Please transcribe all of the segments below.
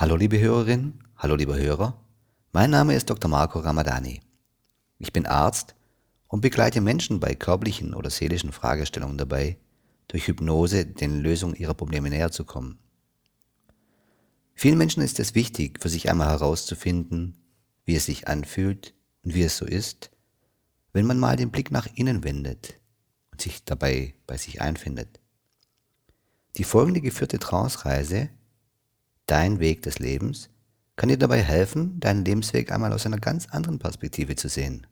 Hallo liebe Hörerin, hallo lieber Hörer, mein Name ist Dr. Marco Ramadani. Ich bin Arzt und begleite Menschen bei körperlichen oder seelischen Fragestellungen dabei, durch Hypnose den Lösungen ihrer Probleme näher zu kommen. Vielen Menschen ist es wichtig, für sich einmal herauszufinden, wie es sich anfühlt und wie es so ist, wenn man mal den Blick nach innen wendet und sich dabei bei sich einfindet. Die folgende geführte Trance-Reise Dein Weg des Lebens kann dir dabei helfen, deinen Lebensweg einmal aus einer ganz anderen Perspektive zu sehen.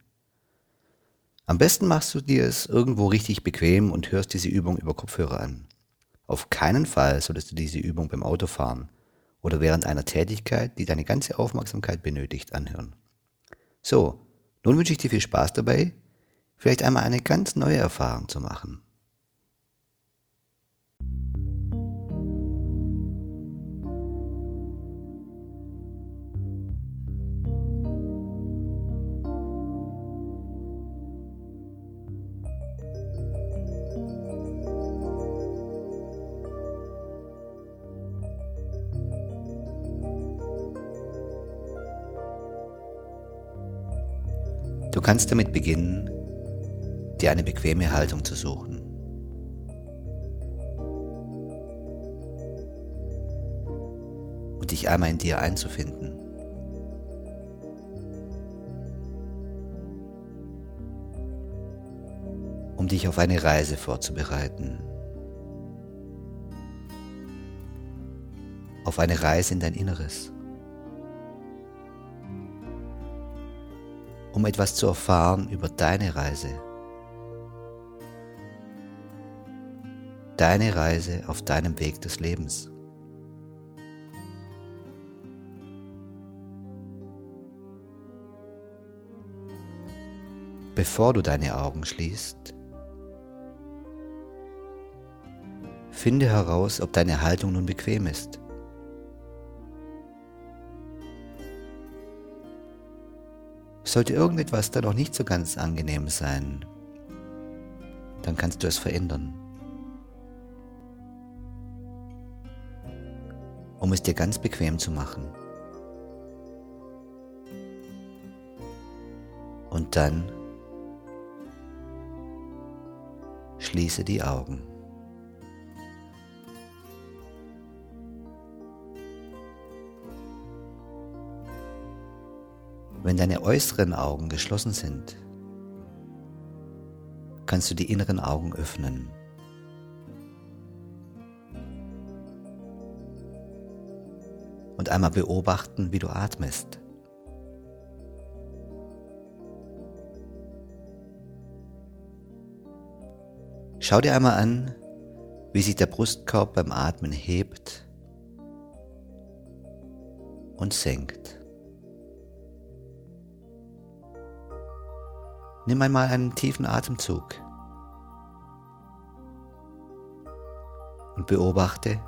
Am besten machst du dir es irgendwo richtig bequem und hörst diese Übung über Kopfhörer an. Auf keinen Fall solltest du diese Übung beim Autofahren oder während einer Tätigkeit, die deine ganze Aufmerksamkeit benötigt, anhören. So, nun wünsche ich dir viel Spaß dabei, vielleicht einmal eine ganz neue Erfahrung zu machen. Kannst damit beginnen, dir eine bequeme Haltung zu suchen. Und dich einmal in dir einzufinden. Um dich auf eine Reise vorzubereiten. Auf eine Reise in dein Inneres. Um etwas zu erfahren über deine Reise. Deine Reise auf deinem Weg des Lebens. Bevor du deine Augen schließt, finde heraus, ob deine Haltung nun bequem ist. Sollte irgendetwas da noch nicht so ganz angenehm sein, dann kannst du es verändern. Um es dir ganz bequem zu machen. Und dann schließe die Augen. Wenn deine äußeren Augen geschlossen sind, kannst du die inneren Augen öffnen. Und einmal beobachten, wie du atmest. Schau dir einmal an, wie sich der Brustkorb beim Atmen hebt und senkt. Nimm einmal einen tiefen Atemzug und beobachte,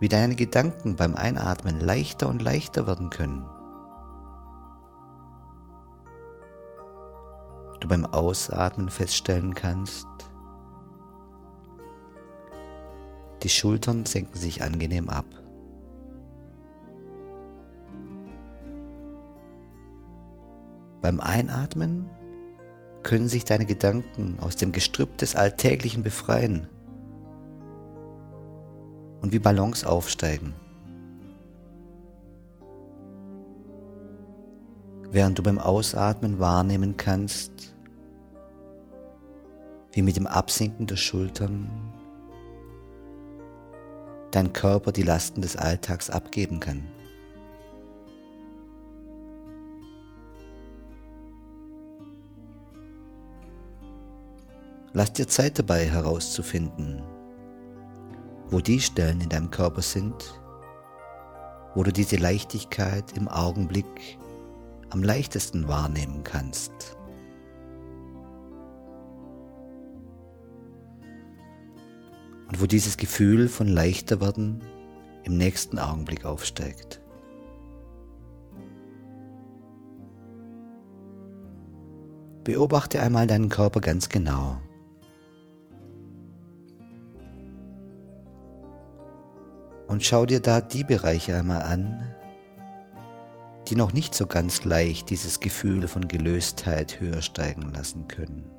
wie deine Gedanken beim Einatmen leichter und leichter werden können. Du beim Ausatmen feststellen kannst, die Schultern senken sich angenehm ab. Beim Einatmen können sich deine Gedanken aus dem Gestrüpp des Alltäglichen befreien und wie Ballons aufsteigen. Während du beim Ausatmen wahrnehmen kannst, wie mit dem Absinken der Schultern dein Körper die Lasten des Alltags abgeben kann. Lass dir Zeit dabei herauszufinden, wo die Stellen in deinem Körper sind, wo du diese Leichtigkeit im Augenblick am leichtesten wahrnehmen kannst. Und wo dieses Gefühl von leichter werden im nächsten Augenblick aufsteigt. Beobachte einmal deinen Körper ganz genau. Und schau dir da die Bereiche einmal an, die noch nicht so ganz leicht dieses Gefühl von Gelöstheit höher steigen lassen können.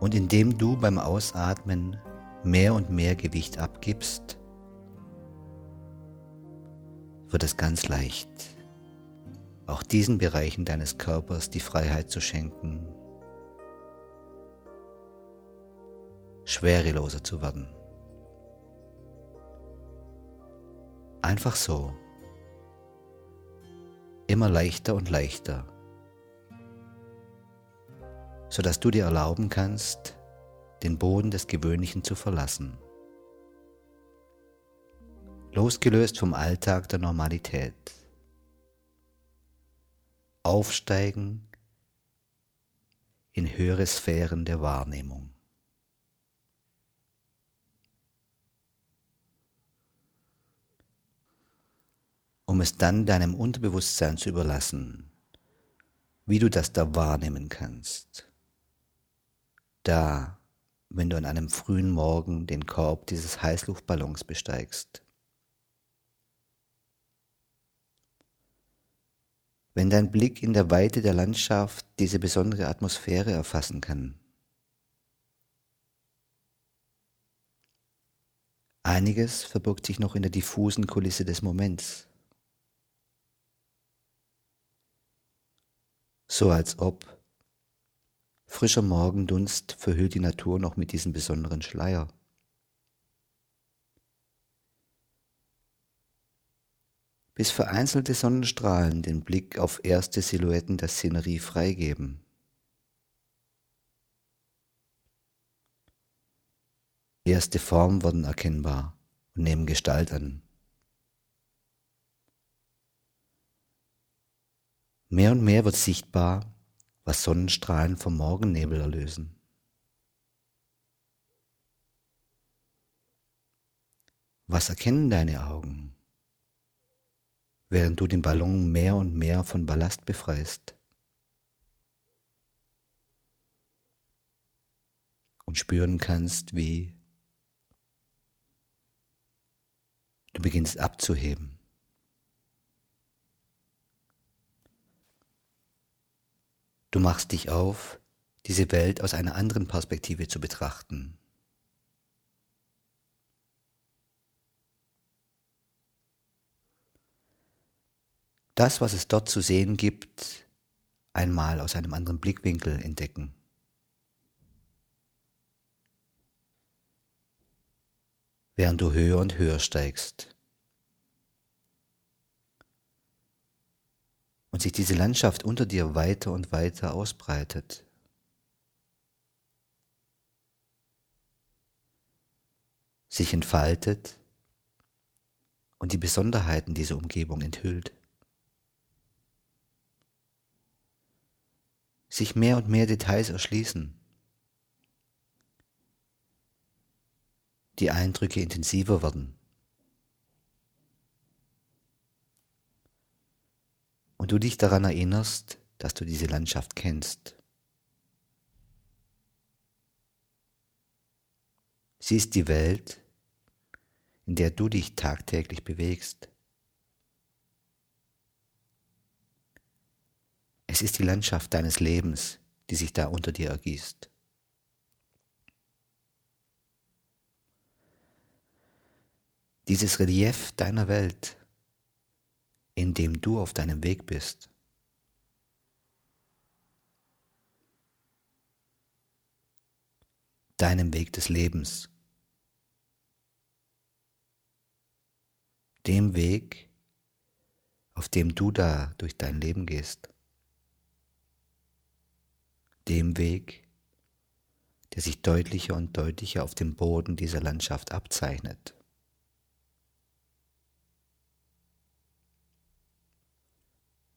Und indem du beim Ausatmen mehr und mehr Gewicht abgibst, wird es ganz leicht, auch diesen Bereichen deines Körpers die Freiheit zu schenken, schwereloser zu werden. Einfach so. Immer leichter und leichter. Sodass du dir erlauben kannst, den Boden des Gewöhnlichen zu verlassen. Losgelöst vom Alltag der Normalität. Aufsteigen in höhere Sphären der Wahrnehmung. Um es dann deinem Unterbewusstsein zu überlassen, wie du das da wahrnehmen kannst. Da, wenn du an einem frühen Morgen den Korb dieses Heißluftballons besteigst. Wenn dein Blick in der Weite der Landschaft diese besondere Atmosphäre erfassen kann. Einiges verbirgt sich noch in der diffusen Kulisse des Moments. So als ob frischer Morgendunst verhüllt die Natur noch mit diesem besonderen Schleier. Bis vereinzelte Sonnenstrahlen den Blick auf erste Silhouetten der Szenerie freigeben. Erste Formen werden erkennbar und nehmen Gestalt an. Mehr und mehr wird sichtbar, was Sonnenstrahlen vom Morgennebel erlösen. Was erkennen deine Augen, während du den Ballon mehr und mehr von Ballast befreist? Und spüren kannst, wie du beginnst abzuheben. Du machst dich auf, diese Welt aus einer anderen Perspektive zu betrachten. Das, was es dort zu sehen gibt, einmal aus einem anderen Blickwinkel entdecken. Während du höher und höher steigst. Und sich diese Landschaft unter dir weiter und weiter ausbreitet. sich entfaltet und die Besonderheiten dieser Umgebung enthüllt. Sich mehr und mehr Details erschließen. Die Eindrücke intensiver werden. Und du dich daran erinnerst, dass du diese Landschaft kennst. Sie ist die Welt, in der du dich tagtäglich bewegst. Es ist die Landschaft deines Lebens, die sich da unter dir ergießt. Dieses Relief deiner Welt in dem du auf deinem Weg bist. Deinem Weg des Lebens. Dem Weg, auf dem du da durch dein Leben gehst. Dem Weg, der sich deutlicher und deutlicher auf dem Boden dieser Landschaft abzeichnet.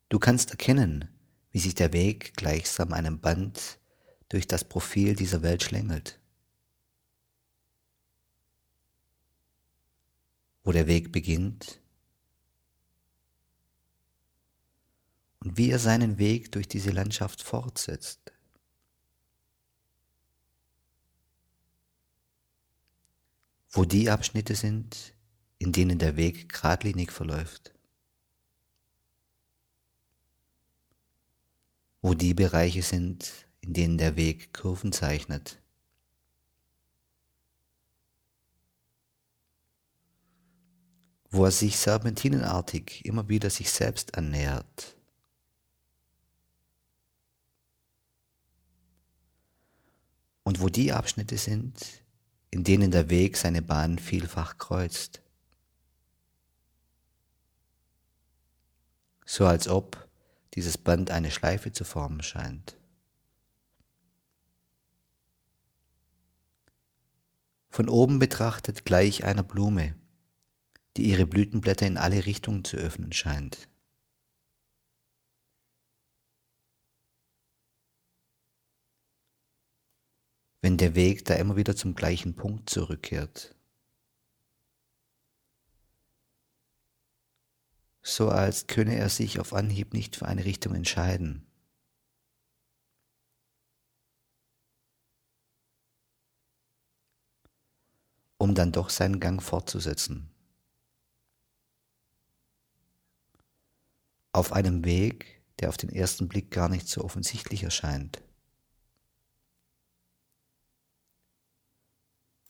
Du kannst erkennen, wie sich der Weg gleichsam einem Band durch das Profil dieser Welt schlängelt. Wo der Weg beginnt und wie er seinen Weg durch diese Landschaft fortsetzt. Wo die Abschnitte sind, in denen der Weg geradlinig verläuft. Wo die Bereiche sind, in denen der Weg Kurven zeichnet. wo er sich serpentinenartig immer wieder sich selbst annähert. Und wo die Abschnitte sind, in denen der Weg seine Bahn vielfach kreuzt. So als ob dieses Band eine Schleife zu formen scheint. Von oben betrachtet gleich einer Blume, die ihre Blütenblätter in alle Richtungen zu öffnen scheint. Wenn der Weg da immer wieder zum gleichen Punkt zurückkehrt. So als könne er sich auf Anhieb nicht für eine Richtung entscheiden. um dann doch seinen Gang fortzusetzen. auf einem Weg, der auf den ersten Blick gar nicht so offensichtlich erscheint.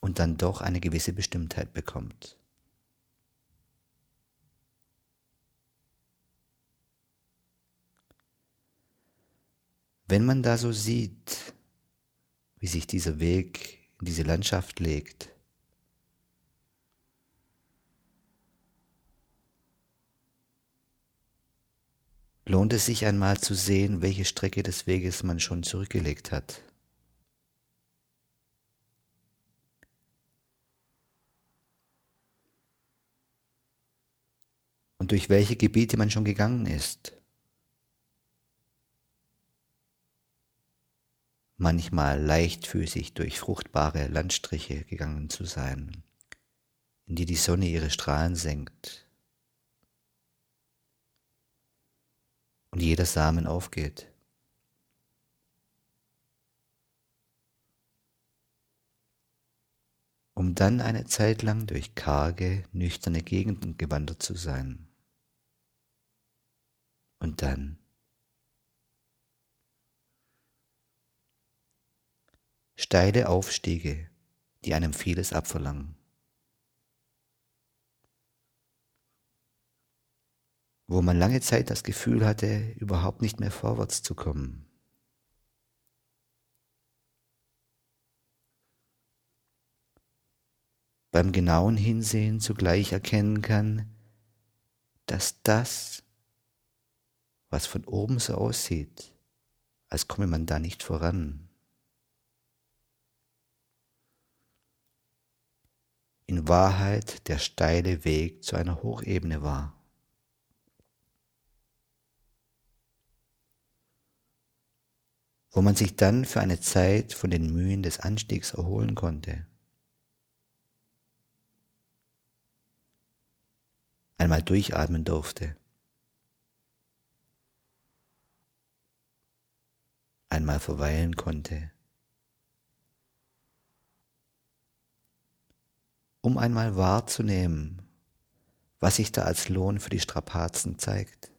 Und dann doch eine gewisse Bestimmtheit bekommt. Wenn man da so sieht, wie sich dieser Weg in diese Landschaft legt, lohnt es sich einmal zu sehen, welche Strecke des Weges man schon zurückgelegt hat. Und durch welche Gebiete man schon gegangen ist. Manchmal leichtfüßig durch fruchtbare Landstriche gegangen zu sein, in die die Sonne ihre Strahlen senkt und jeder Samen aufgeht. um dann eine Zeit lang durch karge, nüchterne Gegenden gewandert zu sein. Und dann steile Aufstiege, die einem vieles abverlangen. wo man lange Zeit das Gefühl hatte, überhaupt nicht mehr vorwärts zu kommen. Beim genauen Hinsehen zugleich erkennen kann, dass das, was von oben so aussieht, als komme man da nicht voran, in Wahrheit der steile Weg zu einer Hochebene war. wo man sich dann für eine Zeit von den Mühen des Anstiegs erholen konnte. Einmal durchatmen durfte. Einmal verweilen konnte. Um einmal wahrzunehmen, was sich da als Lohn für die Strapazen zeigt.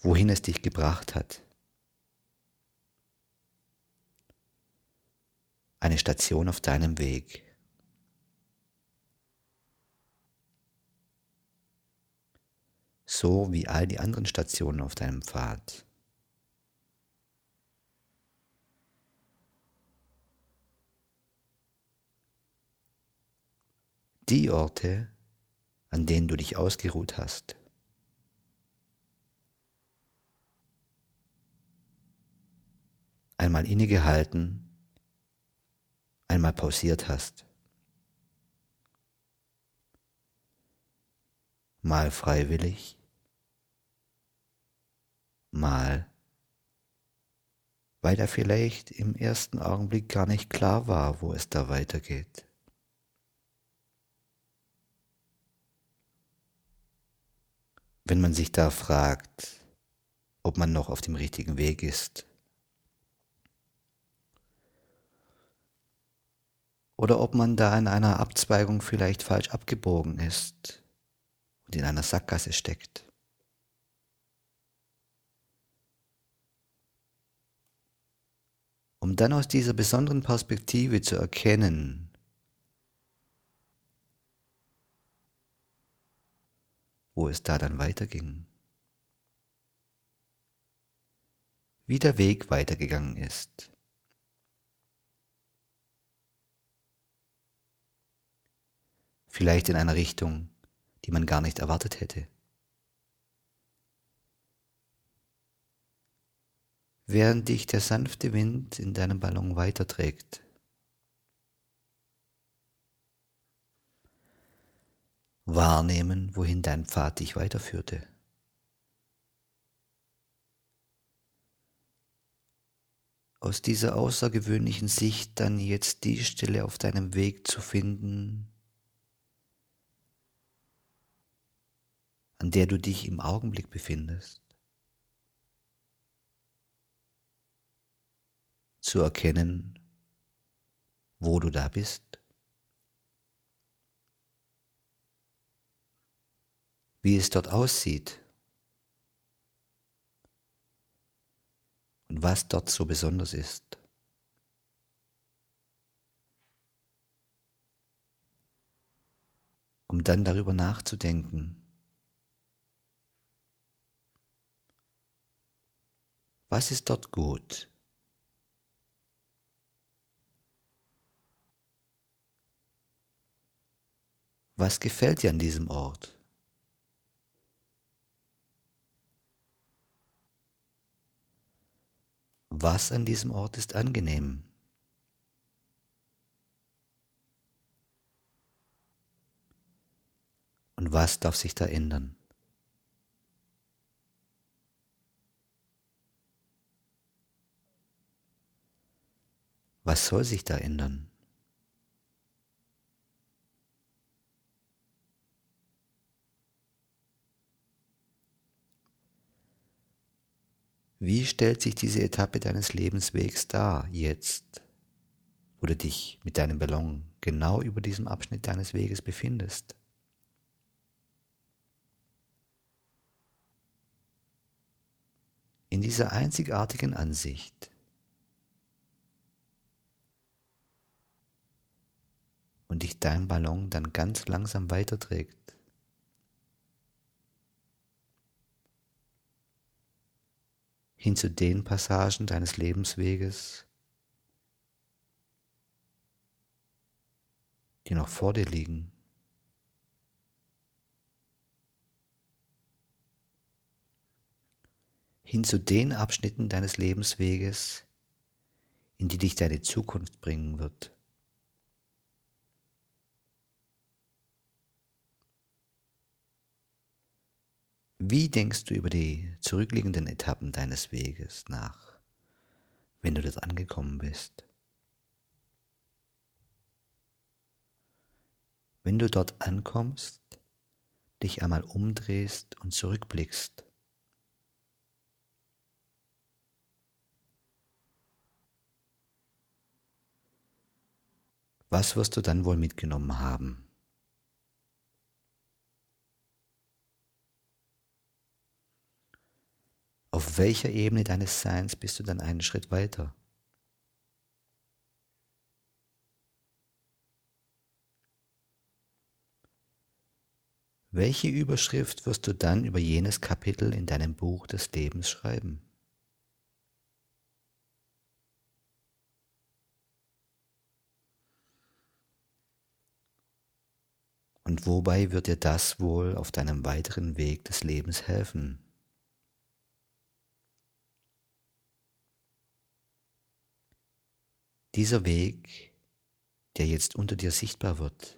wohin es dich gebracht hat. Eine Station auf deinem Weg. So wie all die anderen Stationen auf deinem Pfad. Die Orte, an denen du dich ausgeruht hast. einmal innegehalten, einmal pausiert hast. Mal freiwillig, mal weil da vielleicht im ersten Augenblick gar nicht klar war, wo es da weitergeht. wenn man sich da fragt, ob man noch auf dem richtigen Weg ist. Oder ob man da in einer Abzweigung vielleicht falsch abgebogen ist und in einer Sackgasse steckt. Um dann aus dieser besonderen Perspektive zu erkennen, wo es da dann weiterging. Wie der Weg weitergegangen ist. vielleicht in einer Richtung, die man gar nicht erwartet hätte. Während dich der sanfte Wind in deinem Ballon weiterträgt. Wahrnehmen, wohin dein Pfad dich weiterführte. Aus dieser außergewöhnlichen Sicht dann jetzt die Stelle auf deinem Weg zu finden, an der du dich im Augenblick befindest, zu erkennen, wo du da bist, wie es dort aussieht und was dort so besonders ist. um dann darüber nachzudenken, Was ist dort gut? Was gefällt dir an diesem Ort? Was an diesem Ort ist angenehm? Und was darf sich da ändern? Was soll sich da ändern? Wie stellt sich diese Etappe deines Lebenswegs dar, jetzt, wo du dich mit deinem Ballon genau über diesem Abschnitt deines Weges befindest? In dieser einzigartigen Ansicht und dich dein Ballon dann ganz langsam weiterträgt. Hin zu den Passagen deines Lebensweges, die noch vor dir liegen. Hin zu den Abschnitten deines Lebensweges, in die dich deine Zukunft bringen wird. Wie denkst du über die zurückliegenden Etappen deines Weges nach, wenn du dort angekommen bist? Wenn du dort ankommst, dich einmal umdrehst und zurückblickst, was wirst du dann wohl mitgenommen haben? Auf welcher Ebene deines Seins bist du dann einen Schritt weiter? Welche Überschrift wirst du dann über jenes Kapitel in deinem Buch des Lebens schreiben? Und wobei wird dir das wohl auf deinem weiteren Weg des Lebens helfen? Dieser Weg, der jetzt unter dir sichtbar wird,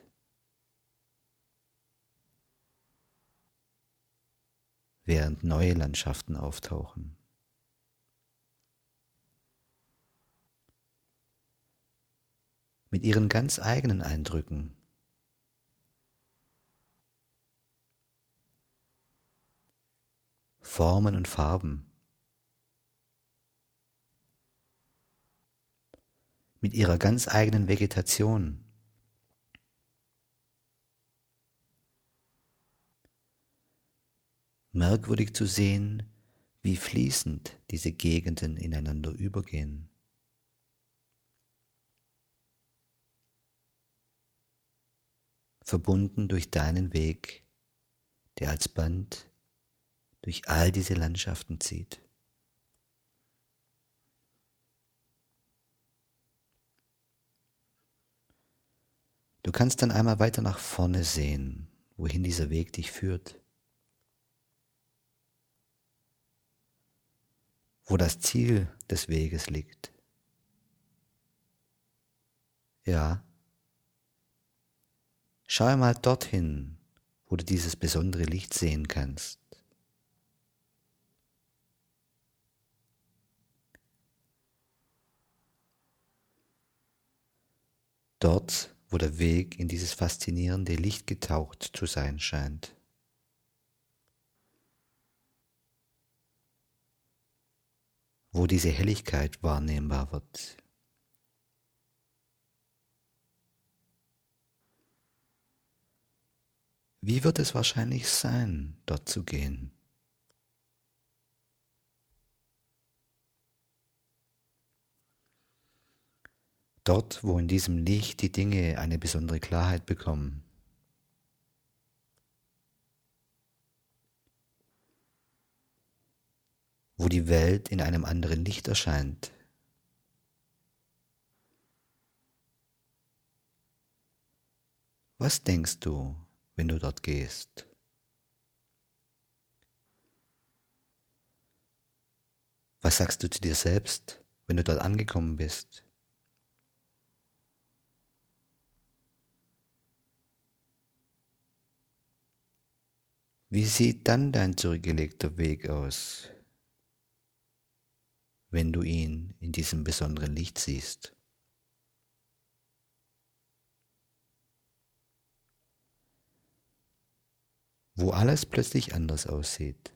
während neue Landschaften auftauchen. Mit ihren ganz eigenen Eindrücken. Formen und Farben. mit ihrer ganz eigenen Vegetation. Merkwürdig zu sehen, wie fließend diese Gegenden ineinander übergehen. Verbunden durch deinen Weg, der als Band durch all diese Landschaften zieht. Du kannst dann einmal weiter nach vorne sehen, wohin dieser Weg dich führt. Wo das Ziel des Weges liegt. Ja. Schau mal dorthin, wo du dieses besondere Licht sehen kannst. Dort, wo der Weg in dieses faszinierende Licht getaucht zu sein scheint. Wo diese Helligkeit wahrnehmbar wird. Wie wird es wahrscheinlich sein, dort zu gehen? Dort, wo in diesem Licht die Dinge eine besondere Klarheit bekommen. Wo die Welt in einem anderen Licht erscheint. Was denkst du, wenn du dort gehst? Was sagst du zu dir selbst, wenn du dort angekommen bist? Wie sieht dann dein zurückgelegter Weg aus, wenn du ihn in diesem besonderen Licht siehst? Wo alles plötzlich anders aussieht.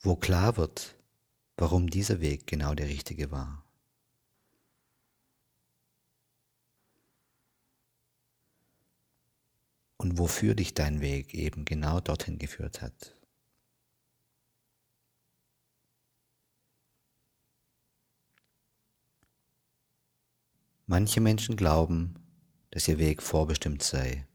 Wo klar wird, warum dieser Weg genau der richtige war. Und wofür dich dein Weg eben genau dorthin geführt hat. Manche Menschen glauben, dass ihr Weg vorbestimmt sei.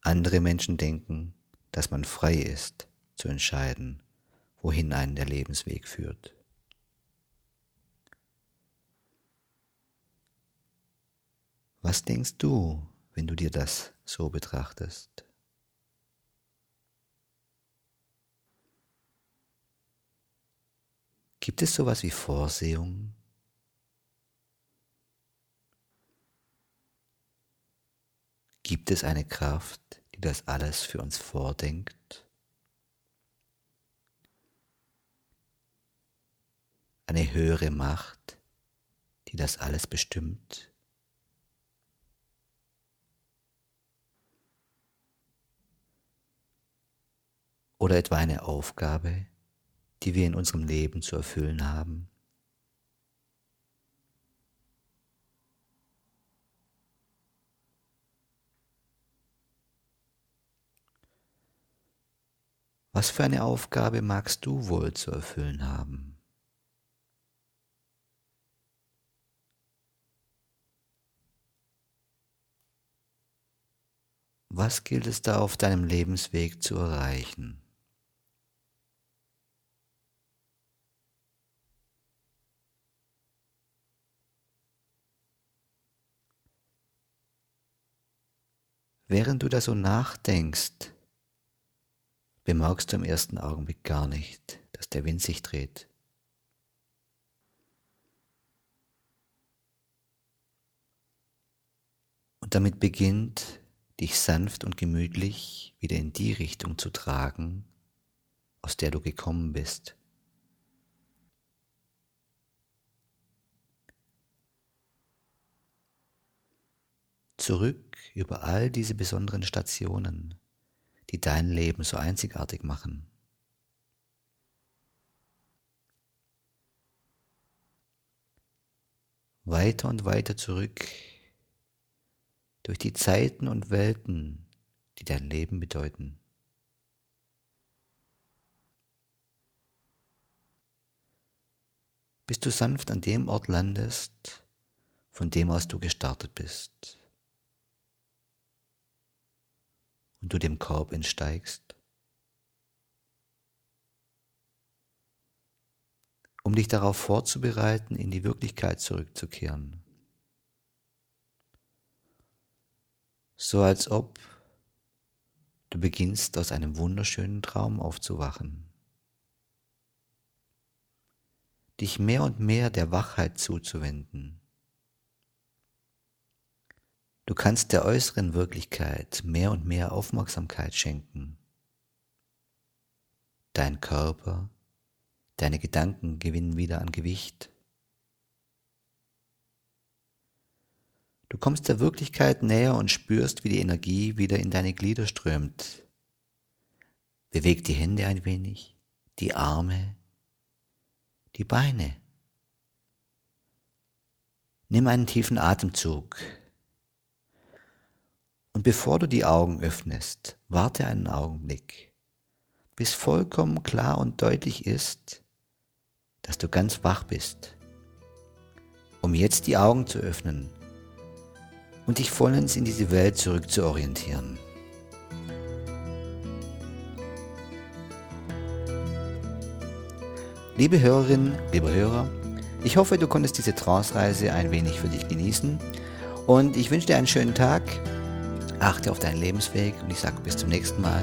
Andere Menschen denken, dass man frei ist zu entscheiden, wohin einen der Lebensweg führt. Was denkst du, wenn du dir das so betrachtest? Gibt es sowas wie Vorsehung? Gibt es eine Kraft, die das alles für uns vordenkt? Eine höhere Macht, die das alles bestimmt? Oder etwa eine Aufgabe, die wir in unserem Leben zu erfüllen haben? Was für eine Aufgabe magst du wohl zu erfüllen haben? Was gilt es da auf deinem Lebensweg zu erreichen? Während du da so nachdenkst, bemerkst du im ersten Augenblick gar nicht, dass der Wind sich dreht. Und damit beginnt, dich sanft und gemütlich wieder in die Richtung zu tragen, aus der du gekommen bist. Zurück über all diese besonderen Stationen, die dein Leben so einzigartig machen. weiter und weiter zurück durch die Zeiten und Welten, die dein Leben bedeuten. Bis du sanft an dem Ort landest, von dem aus du gestartet bist. Und du dem Korb entsteigst. um dich darauf vorzubereiten, in die Wirklichkeit zurückzukehren. So als ob du beginnst aus einem wunderschönen Traum aufzuwachen, dich mehr und mehr der Wachheit zuzuwenden. Du kannst der äußeren Wirklichkeit mehr und mehr Aufmerksamkeit schenken. Dein Körper Deine Gedanken gewinnen wieder an Gewicht. Du kommst der Wirklichkeit näher und spürst, wie die Energie wieder in deine Glieder strömt. Beweg die Hände ein wenig, die Arme, die Beine. Nimm einen tiefen Atemzug. Und bevor du die Augen öffnest, warte einen Augenblick, bis vollkommen klar und deutlich ist, dass du ganz wach bist, um jetzt die Augen zu öffnen und dich vollends in diese Welt zurück zu orientieren. Liebe Hörerinnen, liebe Hörer, ich hoffe, du konntest diese Trance-Reise ein wenig für dich genießen und ich wünsche dir einen schönen Tag. Achte auf deinen Lebensweg und ich sage bis zum nächsten Mal.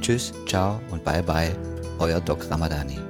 Tschüss, ciao und bye bye, euer Doc Ramadani.